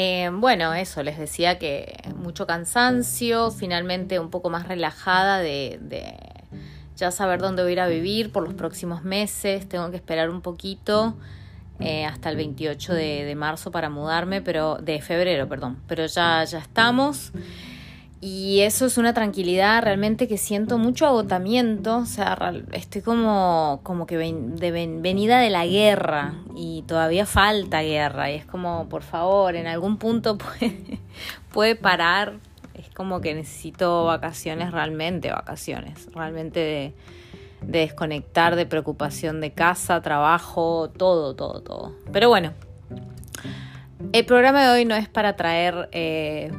Eh, bueno, eso, les decía que mucho cansancio, finalmente un poco más relajada de, ya saber dónde voy a vivir por los próximos meses, tengo que esperar un poquito eh, hasta el 28 de, de, marzo para mudarme, pero de febrero, perdón, pero ya, ya estamos. Y eso es una tranquilidad realmente que siento mucho agotamiento, o sea, estoy como, como que de venida de la guerra y todavía falta guerra y es como, por favor, en algún punto puede, puede parar, es como que necesito vacaciones realmente, vacaciones, realmente de, desconectar de preocupación de casa, trabajo, todo, todo, todo. Pero bueno, el programa de hoy no es para traer... Eh,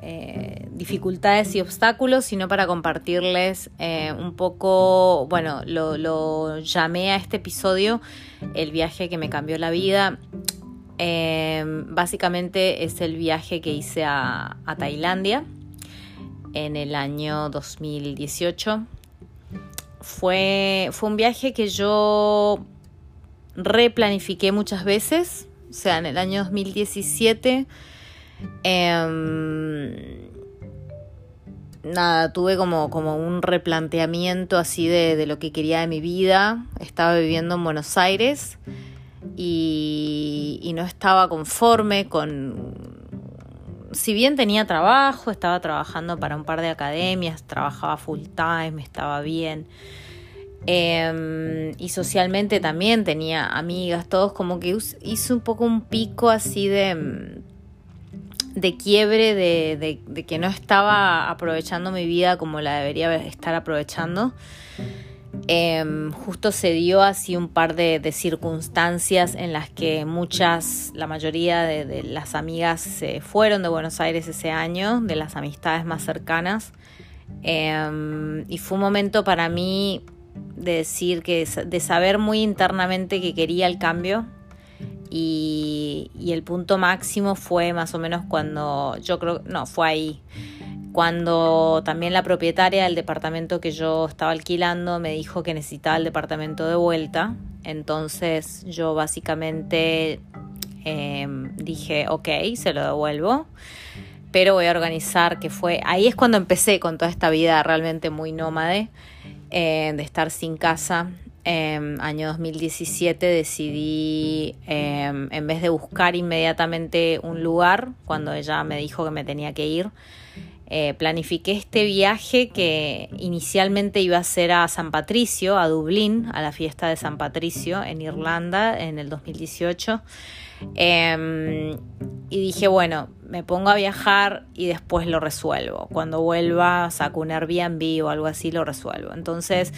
eh, dificultades y obstáculos, sino para compartirles eh, un poco, bueno, lo, llamé a este episodio el viaje que me cambió la vida. Eh, básicamente es el viaje que hice a, a Tailandia en el año 2018. Fue, fue un viaje que yo replanifiqué muchas veces, o sea, en el año 2017 Em, nada, tuve como, como un replanteamiento así de, lo que quería de mi vida. Estaba viviendo en Buenos Aires y, y no estaba conforme con... Si bien tenía trabajo, estaba trabajando para un par de academias, trabajaba full time, estaba bien. Em, y socialmente también tenía amigas, todos como que hizo un poco un pico así de de quiebre, de, que no estaba aprovechando mi vida como la debería estar aprovechando. Em, justo se dio así un par de, circunstancias en las que muchas, la mayoría de, las amigas se fueron de Buenos Aires ese año, de las amistades más cercanas. Em, y fue un momento para mí de decir que, de saber muy internamente que quería el cambio, y, el punto máximo fue más o menos cuando, yo creo, no, fue ahí, cuando también la propietaria del departamento que yo estaba alquilando me dijo que necesitaba el departamento de vuelta. Entonces yo básicamente em, dije, ok, se lo devuelvo. Pero voy a organizar que fue, ahí es cuando empecé con toda esta vida realmente muy nómade, eh, de estar sin casa, eh, año 2017 decidí, em, en vez de buscar inmediatamente un lugar, cuando ella me dijo que me tenía que ir, eh, planifiqué este viaje que inicialmente iba a ser a San Patricio, a Dublín, a la fiesta de San Patricio en Irlanda en el 2018. Em, y dije, bueno, me pongo a viajar y después lo resuelvo. Cuando vuelva, saco un Airbnb o algo así, lo resuelvo. Entonces,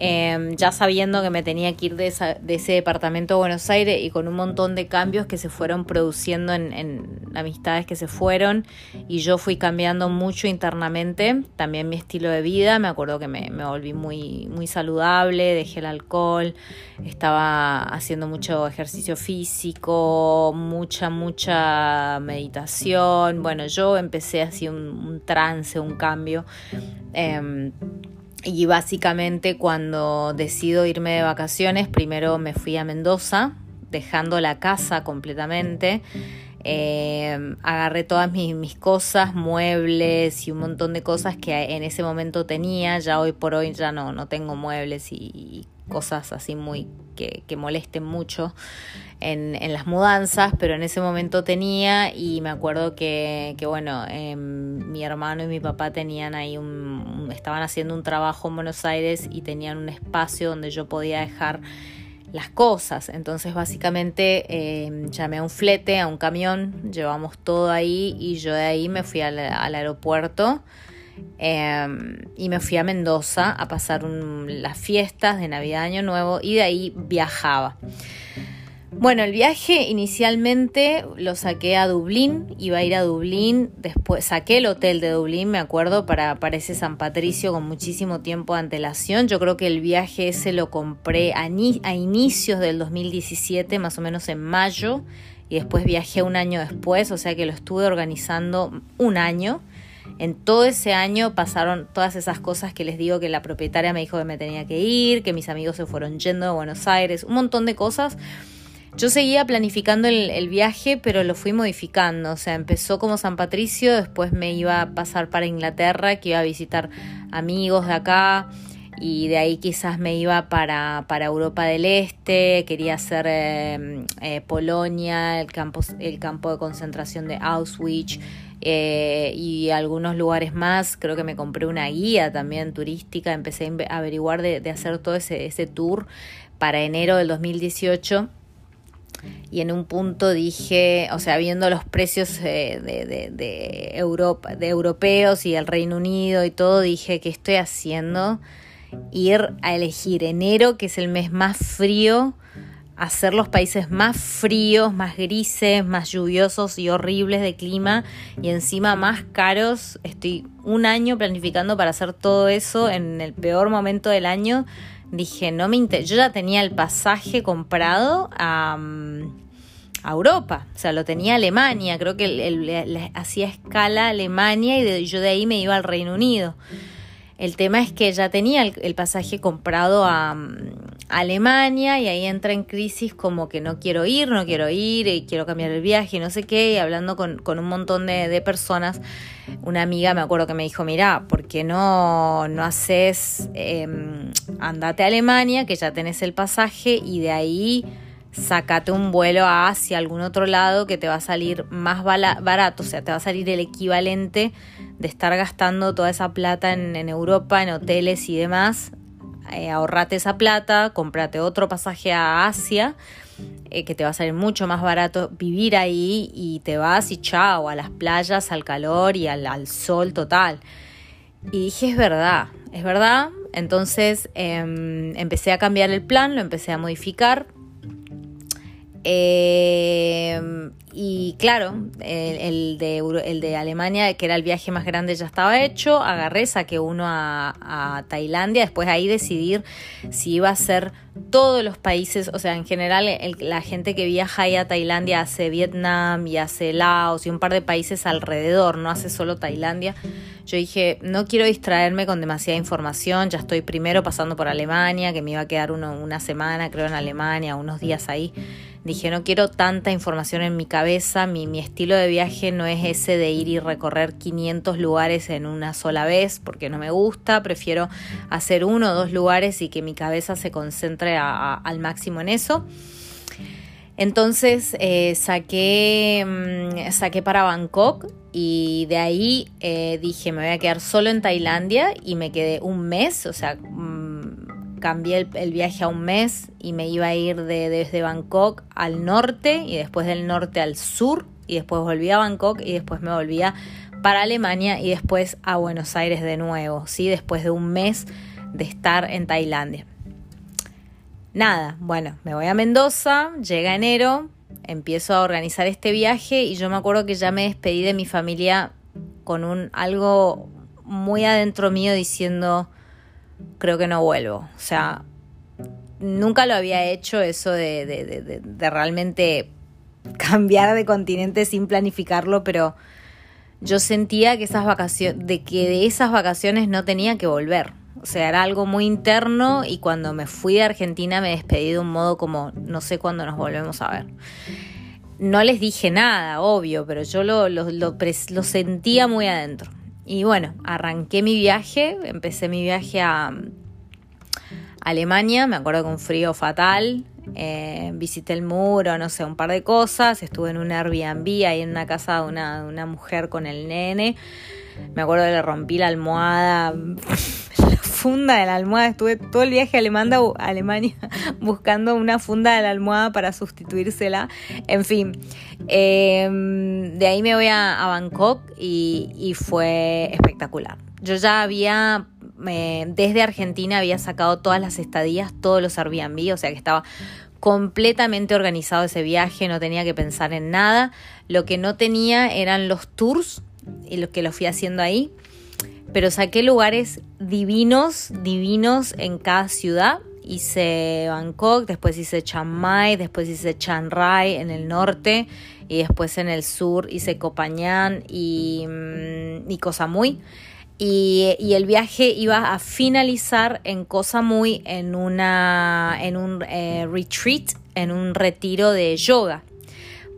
Em, ya sabiendo que me tenía que ir de, ese departamento de Buenos Aires y con un montón de cambios que se fueron produciendo en, amistades que se fueron y yo fui cambiando mucho internamente, también mi estilo de vida, me acuerdo que me, volví muy, muy saludable, dejé el alcohol, estaba haciendo mucho ejercicio físico, mucha, mucha meditación, bueno, yo empecé así un, trance, un cambio. Em, y básicamente cuando decido irme de vacaciones, primero me fui a Mendoza, dejando la casa completamente. Eh, agarré todas mis, cosas, muebles y un montón de cosas que en ese momento tenía. Ya hoy por hoy ya no, no tengo muebles y, cosas así muy que, que molesten mucho en, en, las mudanzas, pero en ese momento tenía y me acuerdo que, que bueno, em, mi hermano y mi papá tenían ahí un, estaban haciendo un trabajo en Buenos Aires y tenían un espacio donde yo podía dejar las cosas. Entonces básicamente em, llamé a un flete, a un camión, llevamos todo ahí y yo de ahí me fui al, al aeropuerto Em, y me fui a Mendoza a pasar las fiestas de Navidad Año Nuevo y de ahí viajaba. Bueno, el viaje inicialmente lo saqué a Dublín, iba a ir a Dublín, después saqué el hotel de Dublín, me acuerdo, para, para ese San Patricio con muchísimo tiempo de antelación. Yo creo que el viaje ese lo compré a, a inicios del 2017, más o menos en mayo, y después viajé un año después, o sea que lo estuve organizando un año. En todo ese año pasaron todas esas cosas que les digo que la propietaria me dijo que me tenía que ir, que mis amigos se fueron yendo de Buenos Aires, un montón de cosas. Yo seguía planificando el, viaje, pero lo fui modificando. O sea, empezó como San Patricio, después me iba a pasar para Inglaterra, que iba a visitar amigos de acá, y de ahí quizás me iba para, para Europa del Este, quería hacer eh, eh, Polonia, el campo, el campo de concentración de Auschwitz, eh, y algunos lugares más. Creo que me compré una guía también turística, empecé a averiguar de, hacer todo ese, ese tour para enero del 2018 y en un punto dije, o sea, viendo los precios eh, de, de, Europa, de europeos y el Reino Unido y todo, dije, ¿qué estoy haciendo? Ir a elegir enero, que es el mes más frío, hacer los países más fríos, más grises, más lluviosos y horribles de clima y encima más caros. Estoy un año planificando para hacer todo eso en el peor momento del año. Dije, no me interesa. Yo ya tenía el pasaje comprado a, Europa, o sea, lo tenía Alemania. Creo que hacía escala Alemania y yo de ahí me iba al Reino Unido. El tema es que ya tenía el, pasaje comprado a, Alemania y ahí entra en crisis como que no quiero ir, no quiero ir, y quiero cambiar el viaje, no sé qué, y hablando con, un montón de, personas, una amiga me acuerdo que me dijo, mira, ¿por qué no, no haces, em, andate a Alemania, que ya tenés el pasaje y de ahí sácate un vuelo a Asia, algún otro lado que te va a salir más barato, o sea, te va a salir el equivalente de estar gastando toda esa plata en, Europa, en hoteles y demás. Eh, ahorrate esa plata, comprate otro pasaje a Asia, eh, que te va a salir mucho más barato vivir ahí y te vas y chao, a las playas, al calor y al, sol total. Y dije, es verdad, es verdad. Entonces em, empecé a cambiar el plan, lo empecé a modificar eh, y claro, el, de, el de Alemania, que era el viaje más grande, ya estaba hecho. Agarré, saqué uno a, Tailandia. Después ahí decidir si iba a ser todos los países. O sea, en general, la gente que viaja ahí a Tailandia hace Vietnam y hace Laos y un par de países alrededor, no hace solo Tailandia. Yo dije, no quiero distraerme con demasiada información. Ya estoy primero pasando por Alemania, que me iba a quedar uno, una semana, creo, en Alemania, unos días ahí. Dije, no quiero tanta información en mi cabeza, mi, estilo de viaje no es ese de ir y recorrer 500 lugares en una sola vez, porque no me gusta, prefiero hacer uno o dos lugares y que mi cabeza se concentre al máximo en eso. Entonces eh, saqué, mm, saqué para Bangkok y de ahí eh, dije me voy a quedar solo en Tailandia y me quedé un mes, o sea, cambié el, viaje a un mes y me iba a ir de, desde Bangkok al norte y después del norte al sur y después volví a Bangkok y después me volvía para Alemania y después a Buenos Aires de nuevo, ¿sí? después de un mes de estar en Tailandia. Nada, bueno, me voy a Mendoza, llega enero, empiezo a organizar este viaje y yo me acuerdo que ya me despedí de mi familia con un algo muy adentro mío diciendo creo que no vuelvo. O sea, nunca lo había hecho eso de, de, realmente cambiar de continente sin planificarlo, pero yo sentía que esas vacaciones, de que de esas vacaciones no tenía que volver. O sea, era algo muy interno y cuando me fui de Argentina me despedí de un modo como no sé cuándo nos volvemos a ver. No les dije nada, obvio, pero yo lo, lo, lo sentía muy adentro. Y bueno, arranqué mi viaje, empecé mi viaje a Alemania, me acuerdo con un frío fatal, eh, visité el muro, no sé, un par de cosas, estuve en un Airbnb ahí en una casa de una, una mujer con el nene, me acuerdo que le rompí la almohada funda de la almohada. Estuve todo el viaje a Alemania, buscando una funda de la almohada para sustituírsela. En fin, em, de ahí me voy a, Bangkok y, fue espectacular. yo ya había, eh, desde Argentina había sacado todas las estadías, todos los Airbnb, o sea que estaba completamente organizado ese viaje, no tenía que pensar en nada. Lo que no tenía eran los tours y lo que lo fui haciendo ahí. Pero saqué lugares divinos, divinos en cada ciudad. Hice Bangkok, después hice Chiang Mai, después hice Chiang Rai en el norte y después en el sur hice Copañán y, mm, y Koh Samui. Y, el viaje iba a finalizar en Cosa Muy en, una, en un eh, retreat, en un retiro de yoga.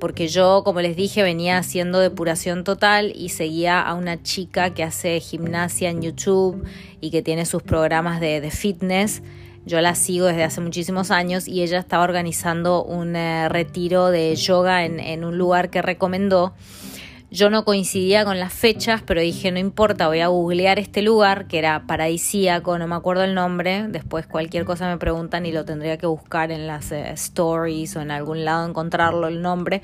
Porque yo, como les dije, venía haciendo depuración total y seguía a una chica que hace gimnasia en YouTube y que tiene sus programas de, fitness. Yo la sigo desde hace muchísimos años y ella estaba organizando un eh, retiro de yoga en, en un lugar que recomendó yo no coincidía con las fechas, pero dije, no importa, voy a googlear este lugar, que era paradisíaco, no me acuerdo el nombre, después cualquier cosa me preguntan y lo tendría que buscar en las eh, stories o en algún lado encontrarlo el nombre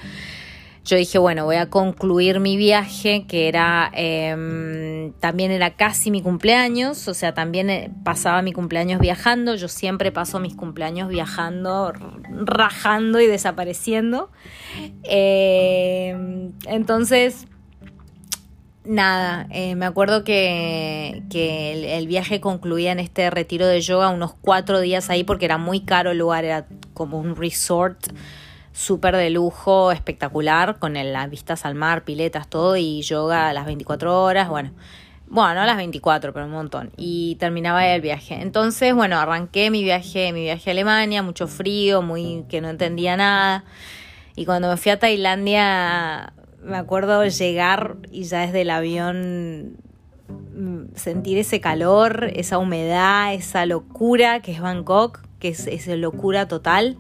yo dije, bueno, voy a concluir mi viaje, que era, em, también era casi mi cumpleaños, o sea, también eh, pasaba mi cumpleaños viajando, yo siempre paso mis cumpleaños viajando, rajando y desapareciendo. Em, entonces, nada, eh, me acuerdo que, el, viaje concluía en este retiro de yoga, unos cuatro días ahí, porque era muy caro el lugar, era como un resort súper de lujo, espectacular, con las vistas al mar, piletas, todo, y yoga a las 24 horas, bueno. Bueno, no a las 24, pero un montón. Y terminaba el viaje. Entonces, bueno, arranqué mi viaje, mi viaje a Alemania, mucho frío, muy que no entendía nada. Y cuando me fui a Tailandia, me acuerdo llegar y ya desde el avión mm, sentir ese calor, esa humedad, esa locura que es Bangkok, que es, es locura total.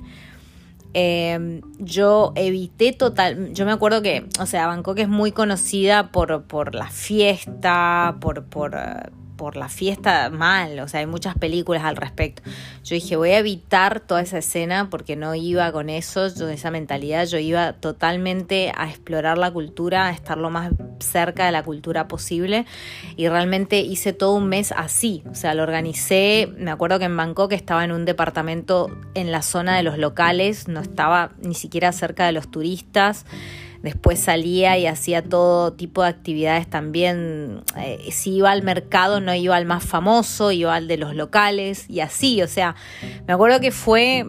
Em, yo evité total, yo me acuerdo que, o sea, Bangkok es muy conocida por, por la fiesta, por, por, eh, por la fiesta mal, o sea, hay muchas películas al respecto. Yo dije, voy a evitar toda esa escena porque no iba con eso, yo, esa mentalidad, yo iba totalmente a explorar la cultura, a estar lo más cerca de la cultura posible y realmente hice todo un mes así, o sea, lo organicé, me acuerdo que en Bangkok estaba en un departamento en la zona de los locales, no estaba ni siquiera cerca de los turistas. Después salía y hacía todo tipo de actividades también. Eh, si iba al mercado no iba al más famoso, iba al de los locales y así. O sea, me acuerdo que fue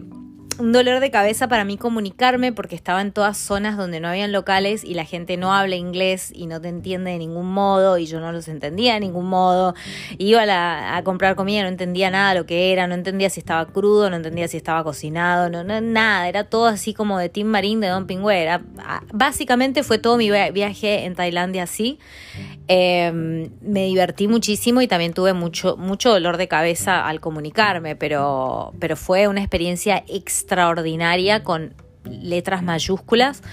un dolor de cabeza para mí comunicarme porque estaba en todas zonas donde no habían locales y la gente no habla inglés y no te entiende de ningún modo y yo no los entendía de ningún modo. Iba a, comprar comida, no entendía nada lo que era, no entendía si estaba crudo, no entendía si estaba cocinado, no, nada, era todo así como de Tim Marín de Don Pingüe. básicamente fue todo mi viaje en Tailandia así. Em, me divertí muchísimo y también tuve mucho, mucho dolor de cabeza al comunicarme, pero, pero fue una experiencia extraordinaria con letras mayúsculas.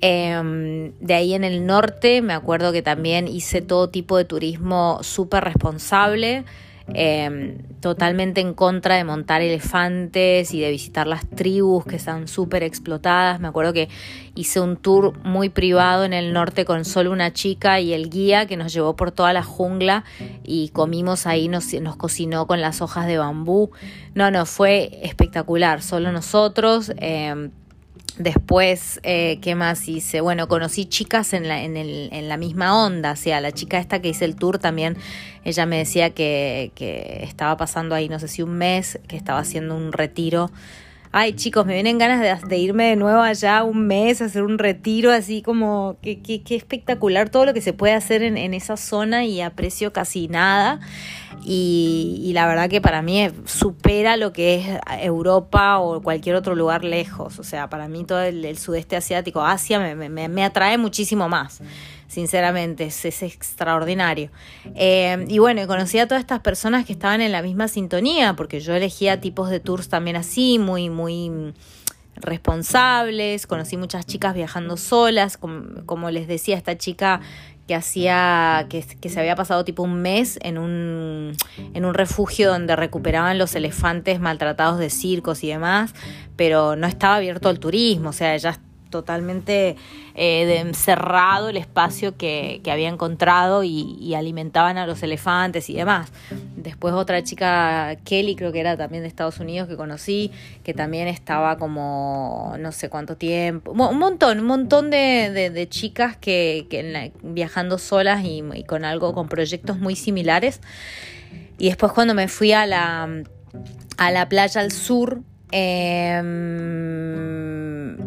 Em, de ahí en el norte me acuerdo que también hice todo tipo de turismo súper responsable. Em, totalmente en contra de montar elefantes y de visitar las tribus que están súper explotadas. Me acuerdo que hice un tour muy privado en el norte con solo una chica y el guía que nos llevó por toda la jungla y comimos ahí, nos, nos cocinó con las hojas de bambú. No, no, fue espectacular, solo nosotros. Em, Después, eh, ¿qué más hice? Bueno, conocí chicas en la, en, el, en la misma onda, o sea, la chica esta que hice el tour también, ella me decía que, que estaba pasando ahí, no sé si un mes, que estaba haciendo un retiro ay chicos, me vienen ganas de, irme de nuevo allá un mes, hacer un retiro así como, qué, espectacular todo lo que se puede hacer en, esa zona y aprecio casi nada. Y, la verdad que para mí supera lo que es Europa o cualquier otro lugar lejos. O sea, para mí todo el, sudeste asiático, Asia, me, me atrae muchísimo más sinceramente, es, extraordinario. Eh, y bueno, conocí a todas estas personas que estaban en la misma sintonía, porque yo elegía tipos de tours también así, muy, muy responsables, conocí muchas chicas viajando solas, como, les decía, esta chica que hacía, que, que, se había pasado tipo un mes en un, en un refugio donde recuperaban los elefantes maltratados de circos y demás, pero no estaba abierto al turismo, o sea, ella totalmente eh, cerrado el espacio que, había encontrado y, alimentaban a los elefantes y demás. Después otra chica, Kelly, creo que era también de Estados Unidos, que conocí, que también estaba como no sé cuánto tiempo, un montón, un montón de, chicas que, viajando solas y, y con algo, con proyectos muy similares. Y después cuando me fui a la, a la playa al sur, eh,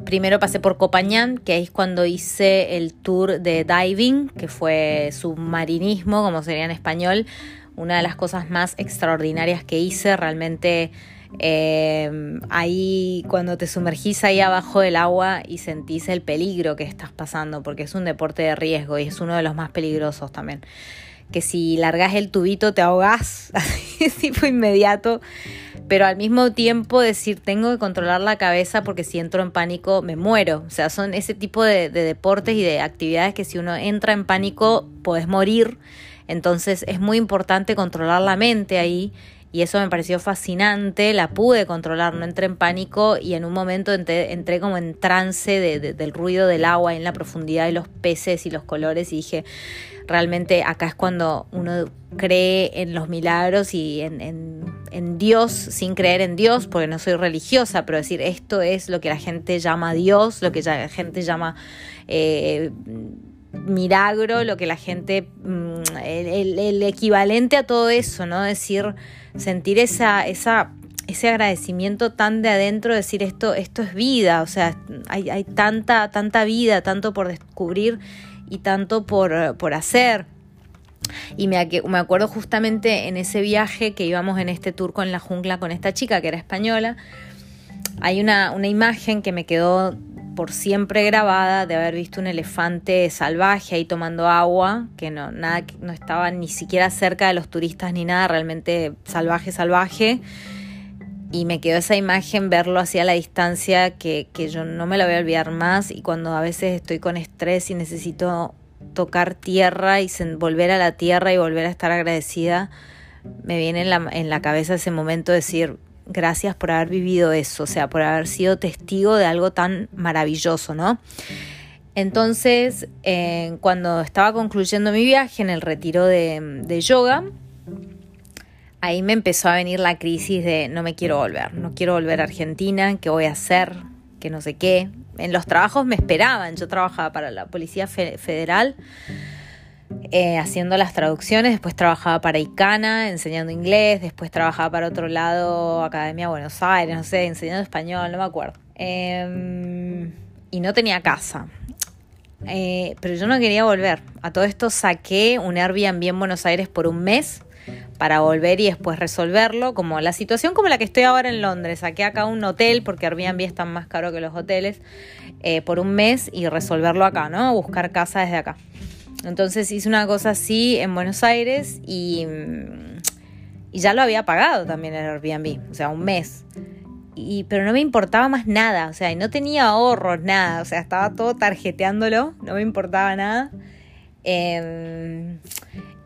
primero pasé por Copañán, que es cuando hice el tour de diving, que fue submarinismo, como sería en español. Una de las cosas más extraordinarias que hice, realmente em, ahí cuando te sumergís ahí abajo del agua y sentís el peligro que estás pasando, porque es un deporte de riesgo y es uno de los más peligrosos también. Que si largas el tubito te ahogás, así fue inmediato pero al mismo tiempo decir tengo que controlar la cabeza porque si entro en pánico me muero. O sea, son ese tipo de, deportes y de actividades que si uno entra en pánico puedes morir. Entonces es muy importante controlar la mente ahí y eso me pareció fascinante, la pude controlar, no entré en pánico y en un momento entré, como en trance del ruido del agua en la profundidad de los peces y los colores y dije, realmente acá es cuando uno cree en los milagros y en, Dios sin creer en Dios, porque no soy religiosa, pero decir esto es lo que la gente llama Dios, lo que la gente llama eh, milagro, lo que la gente, mm, el, equivalente a todo eso, ¿no? Decir, sentir esa, esa ese agradecimiento tan de adentro, decir esto, esto es vida, o sea, hay, hay tanta, tanta vida, tanto por descubrir y tanto por, hacer. Y me, me, acuerdo justamente en ese viaje que íbamos en este tour con la jungla con esta chica que era española, hay una, una imagen que me quedó por siempre grabada de haber visto un elefante salvaje ahí tomando agua, que no, nada, no estaba ni siquiera cerca de los turistas ni nada, realmente salvaje, salvaje. Y me quedó esa imagen, verlo así a la distancia, que, que yo no me la voy a olvidar más. Y cuando a veces estoy con estrés y necesito tocar tierra y volver a la tierra y volver a estar agradecida, me viene en la, en la cabeza ese momento de decir, gracias por haber vivido eso, o sea, por haber sido testigo de algo tan maravilloso, ¿no? Entonces, eh, cuando estaba concluyendo mi viaje en el retiro de, de yoga, ahí me empezó a venir la crisis de no me quiero volver, no quiero volver a Argentina, ¿qué voy a hacer? Que no sé qué. En los trabajos me esperaban, yo trabajaba para la Policía Federal. Eh, haciendo las traducciones, después trabajaba para ICANA enseñando inglés, después trabajaba para otro lado, Academia Buenos Aires, no sé, enseñando español, no me acuerdo. Em, y no tenía casa. Eh, pero yo no quería volver. A todo esto saqué un Airbnb en Buenos Aires por un mes para volver y después resolverlo, como la situación como la que estoy ahora en Londres. Saqué acá un hotel porque Airbnb es tan más caro que los hoteles eh, por un mes y resolverlo acá, ¿no? Buscar casa desde acá. Entonces hice una cosa así en Buenos Aires y, y ya lo había pagado también el Airbnb, o sea, un mes. Y, pero no me importaba más nada, o sea, no tenía ahorros, nada, o sea, estaba todo tarjeteándolo, no me importaba nada. Em,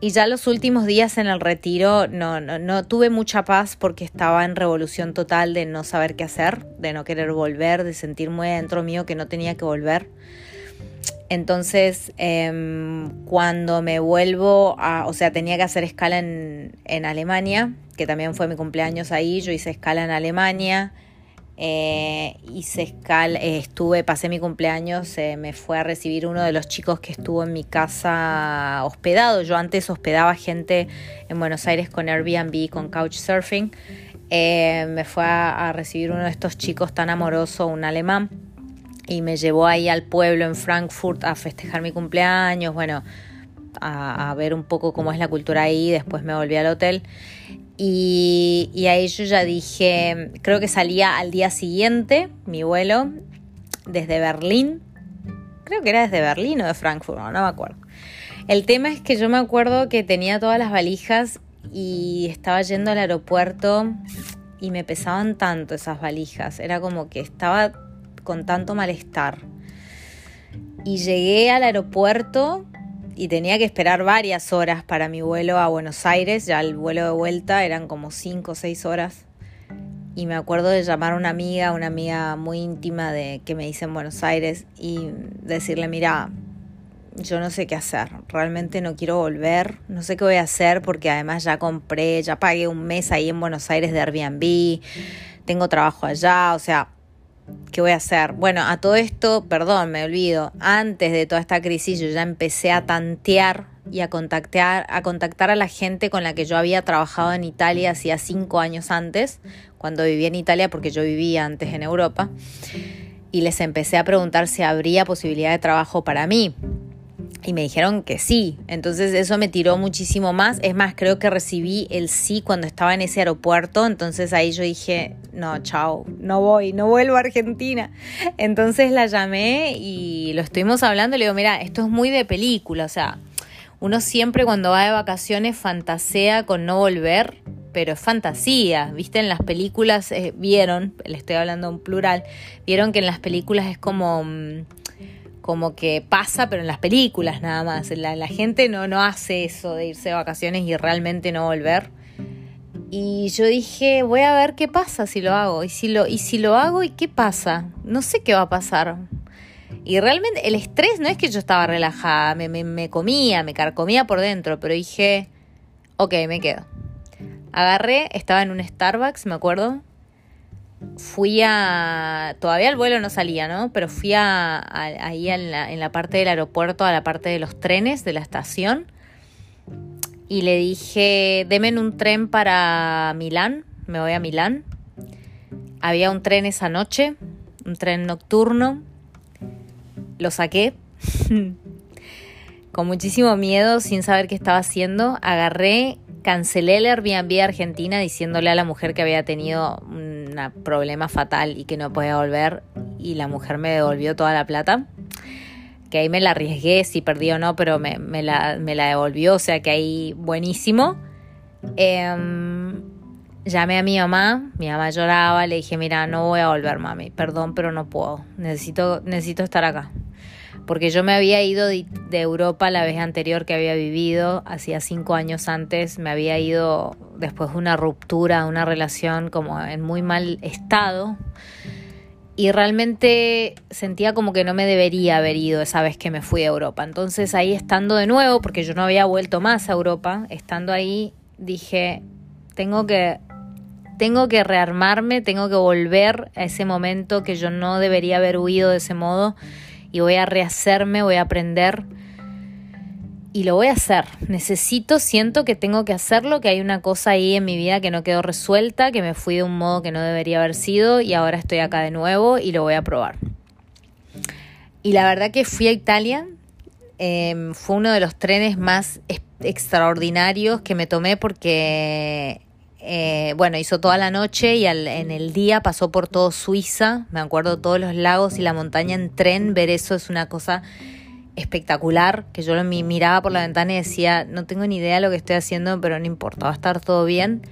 y ya los últimos días en el retiro no, no, no, tuve mucha paz porque estaba en revolución total de no saber qué hacer, de no querer volver, de sentir muy adentro mío que no tenía que volver. Entonces, em, cuando me vuelvo a, o sea, tenía que hacer escala en, Alemania, que también fue mi cumpleaños ahí, yo hice escala en Alemania, eh, hice escala, eh, estuve, pasé mi cumpleaños, eh, me fue a recibir uno de los chicos que estuvo en mi casa hospedado. Yo antes hospedaba gente en Buenos Aires con Airbnb, con Couchsurfing. me fue a recibir uno de estos chicos tan amoroso, un alemán y me llevó ahí al pueblo en Frankfurt a festejar mi cumpleaños, bueno, a, ver un poco cómo es la cultura ahí, después me volví al hotel. Y, y, ahí yo ya dije, creo que salía al día siguiente mi vuelo desde Berlín, creo que era desde Berlín o de Frankfurt, no, no me acuerdo. El tema es que yo me acuerdo que tenía todas las valijas y estaba yendo al aeropuerto y me pesaban tanto esas valijas, era como que estaba con tanto malestar. Y llegué al aeropuerto y tenía que esperar varias horas para mi vuelo a Buenos Aires, ya el vuelo de vuelta eran como 5 o 6 horas. y me acuerdo de llamar a una amiga, una amiga muy íntima de que me hice en Buenos Aires y decirle, mira, yo no sé qué hacer, realmente no quiero volver, no sé qué voy a hacer porque además ya compré, ya pagué un mes ahí en Buenos Aires de Airbnb, tengo trabajo allá, o sea, ¿qué voy a hacer? Bueno, a todo esto, perdón, me olvido, antes de toda esta crisis yo ya empecé a tantear y a contactar, a contactar a la gente con la que yo había trabajado en Italia hacía cinco años antes, cuando vivía en Italia, porque yo vivía antes en Europa, y les empecé a preguntar si habría posibilidad de trabajo para mí. Y me dijeron que sí. Entonces eso me tiró muchísimo más. Es más, creo que recibí el sí cuando estaba en ese aeropuerto. Entonces ahí yo dije, no, chao, no voy, no vuelvo a Argentina. Entonces la llamé y lo estuvimos hablando. Le digo, mira, esto es muy de película. O sea, uno siempre cuando va de vacaciones fantasea con no volver, pero es fantasía, ¿viste? En las películas eh, vieron, le estoy hablando en plural, vieron que en las películas es como, mm, como que pasa, pero en las películas nada más. La, gente no, no hace eso de irse de vacaciones y realmente no volver. Y yo dije, voy a ver qué pasa si lo hago. Y si lo, y si lo hago, ¿y qué pasa? No sé qué va a pasar. Y realmente el estrés no es que yo estaba relajada, me, me, comía, me carcomía por dentro, pero dije, ok, me quedo. Agarré, estaba en un Starbucks, me acuerdo. Fui a... Todavía el vuelo no salía, ¿no? Pero fui a, ahí en la, en la parte del aeropuerto, a la parte de los trenes de la estación. Y le dije, deme un tren para Milán, me voy a Milán. Había un tren esa noche, un tren nocturno lo saqué con muchísimo miedo, sin saber qué estaba haciendo. Agarré, cancelé el Airbnb de Argentina diciéndole a la mujer que había tenido problema fatal y que no podía volver. Y la mujer me devolvió toda la plata. Que ahí me la arriesgué si perdí o no, pero me, la, devolvió, o sea que ahí buenísimo. Em, llamé a mi mamá, mi mamá lloraba, le dije, mira, no voy a volver, mami, perdón, pero no puedo, necesito, necesito estar acá porque yo me había ido de, Europa la vez anterior que había vivido, hacía cinco años antes, me había ido después de una ruptura, una relación como en muy mal estado. Y realmente sentía como que no me debería haber ido esa vez que me fui a Europa. Entonces ahí estando de nuevo, porque yo no había vuelto más a Europa, estando ahí dije, tengo que tengo que rearmarme, tengo que volver a ese momento que yo no debería haber huido de ese modo y voy a rehacerme, voy a aprender y lo voy a hacer. Necesito, siento que tengo que hacerlo, que hay una cosa ahí en mi vida que no quedó resuelta, que me fui de un modo que no debería haber sido y ahora estoy acá de nuevo y lo voy a probar. Y la verdad que fui a Italia, em, fue uno de los trenes más extraordinarios que me tomé porque eh, bueno, hizo toda la noche y en el día pasó por todo Suiza, me acuerdo todos los lagos y la montaña en tren, ver eso es una cosa espectacular, que yo lo miraba por la ventana y decía, no tengo ni idea de lo que estoy haciendo, pero no importa, va a estar todo bien.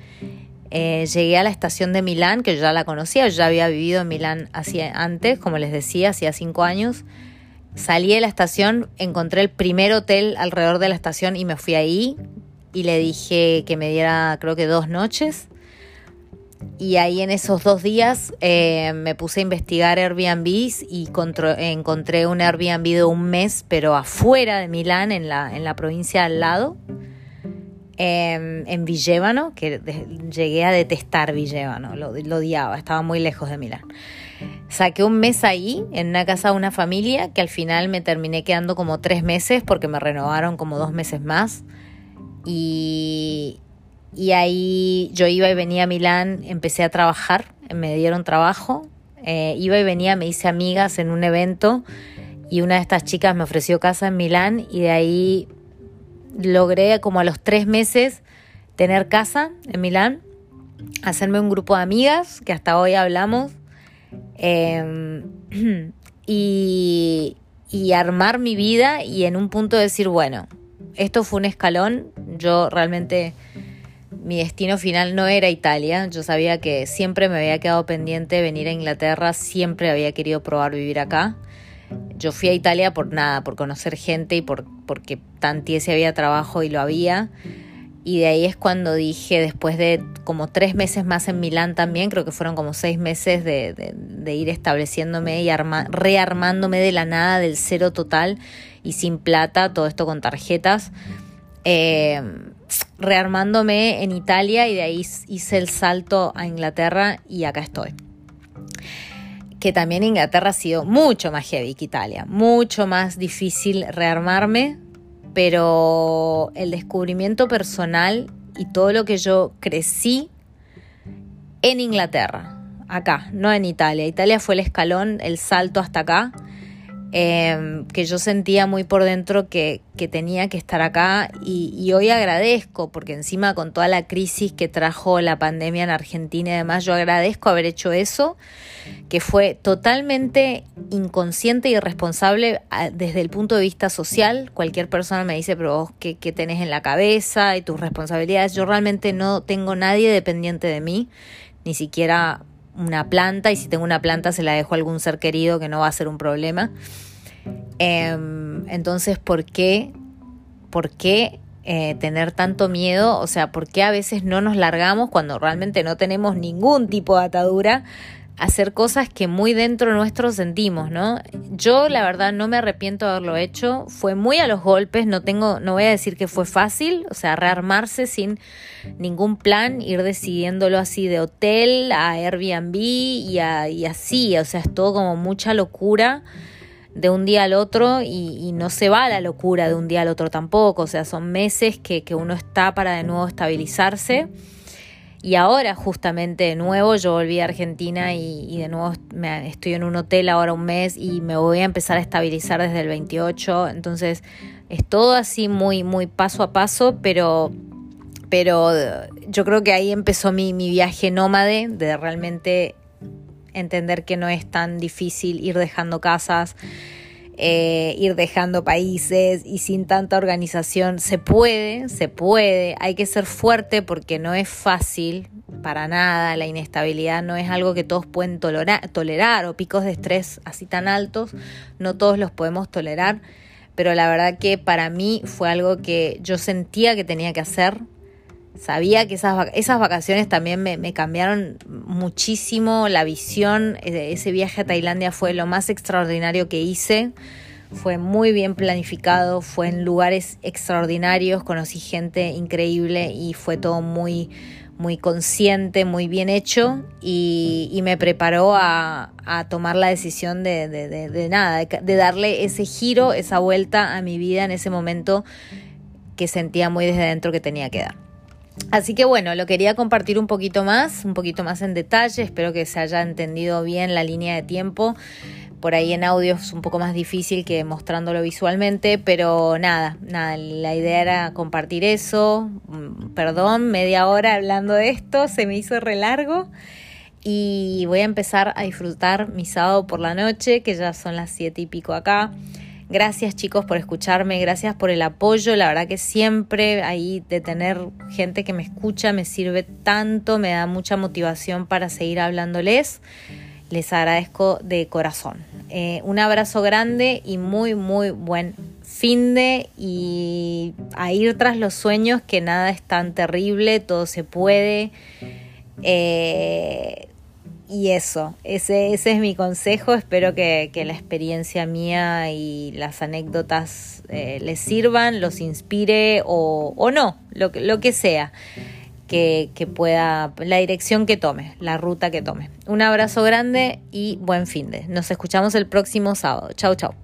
Eh, llegué a la estación de Milán, que yo ya la conocía, yo ya había vivido en Milán hacía, antes, como les decía, hacía cinco años. Salí de la estación, encontré el primer hotel alrededor de la estación y me fui ahí y le dije que me diera creo que dos noches. Y ahí en esos dos días eh, me puse a investigar Airbnbs y encontré un Airbnb de un mes, pero afuera de Milán, en la, en la provincia al lado, em, en Villevano, que llegué a detestar Villevano, lo, lo odiaba, estaba muy lejos de Milán. Saqué un mes ahí, en una casa de una familia, que al final me terminé quedando como tres meses porque me renovaron como dos meses más. Y, ahí yo iba y venía a Milán, empecé a trabajar, me dieron trabajo, eh, iba y venía, me hice amigas en un evento y una de estas chicas me ofreció casa en Milán y de ahí logré como a los tres meses tener casa en Milán, hacerme un grupo de amigas que hasta hoy hablamos em, y, y armar mi vida y en un punto decir, bueno, esto fue un escalón. Yo realmente mi destino final no era Italia. Yo sabía que siempre me había quedado pendiente venir a Inglaterra, siempre había querido probar vivir acá. Yo fui a Italia por nada, por conocer gente y por, porque tantiese había trabajo y lo había. Y de ahí es cuando dije, después de como tres meses más en Milán también, creo que fueron como seis meses de, ir estableciéndome y rearmándome de la nada, del cero total y sin plata, todo esto con tarjetas. Eh, rearmándome en Italia y de ahí hice el salto a Inglaterra y acá estoy. Que también Inglaterra ha sido mucho más heavy que Italia, mucho más difícil rearmarme, pero el descubrimiento personal y todo lo que yo crecí en Inglaterra, acá, no en Italia. Italia fue el escalón, el salto hasta acá Em, que yo sentía muy por dentro que, tenía que estar acá y, hoy agradezco, porque encima con toda la crisis que trajo la pandemia en Argentina y demás, yo agradezco haber hecho eso, que fue totalmente inconsciente y irresponsable desde el punto de vista social. Cualquier persona me dice, pero vos qué, qué tenés en la cabeza y tus responsabilidades. Yo realmente no tengo nadie dependiente de mí, ni siquiera una planta y si tengo una planta se la dejo a algún ser querido que no va a ser un problema. Em, entonces, ¿por qué? ¿Por qué eh, tener tanto miedo? O sea, ¿por qué a veces no nos largamos cuando realmente no tenemos ningún tipo de atadura hacer cosas que muy dentro nuestro sentimos, ¿no? Yo la verdad no me arrepiento de haberlo hecho, fue muy a los golpes, no tengo, no voy a decir que fue fácil, o sea, rearmarse sin ningún plan, ir decidiéndolo así de hotel a Airbnb y, y así, o sea, es todo como mucha locura de un día al otro y, no se va a la locura de un día al otro tampoco, o sea, son meses que uno está para de nuevo estabilizarse. Y ahora justamente de nuevo yo volví a Argentina y, de nuevo me, estoy en un hotel ahora un mes y me voy a empezar a estabilizar desde el 28. Entonces es todo así muy, muy paso a paso, pero, pero yo creo que ahí empezó mi, mi viaje nómade de realmente entender que no es tan difícil ir dejando casas eh, ir dejando países y sin tanta organización. Se puede, se puede, hay que ser fuerte porque no es fácil para nada, la inestabilidad no es algo que todos pueden tolerar, tolerar o picos de estrés así tan altos, no todos los podemos tolerar, pero la verdad que para mí fue algo que yo sentía que tenía que hacer, sabía que esas, esas vacaciones también me, cambiaron muchísimo la visión. Eh, ese viaje a Tailandia fue lo más extraordinario que hice. Fue muy bien planificado, fue en lugares extraordinarios, conocí gente increíble y fue todo muy, muy consciente, muy bien hecho y, me preparó a, tomar la decisión de, de, de, de nada, de darle ese giro, esa vuelta a mi vida en ese momento que sentía muy desde dentro que tenía que dar. Así que bueno, lo quería compartir un poquito más, un poquito más en detalle, espero que se haya entendido bien la línea de tiempo. Por ahí en audio es un poco más difícil que mostrándolo visualmente, pero nada, nada, la idea era compartir eso. Mm, perdón, media hora hablando de esto, se me hizo re largo. Y voy a empezar a disfrutar mi sábado por la noche, que ya son las siete y pico acá. Gracias chicos por escucharme, gracias por el apoyo, la verdad que siempre ahí de tener gente que me escucha me sirve tanto, me da mucha motivación para seguir hablándoles. Les agradezco de corazón. Eh, un abrazo grande y muy, muy buen fin de y a ir tras los sueños, que nada es tan terrible, todo se puede. Eh, y eso, ese, ese es mi consejo. Espero que, la experiencia mía y las anécdotas eh, les sirvan, los inspire o, o no, lo, lo que sea. Que, que, pueda, la dirección que tome, la ruta que tome. Un abrazo grande y buen fin de. Nos escuchamos el próximo sábado. Chau, chau.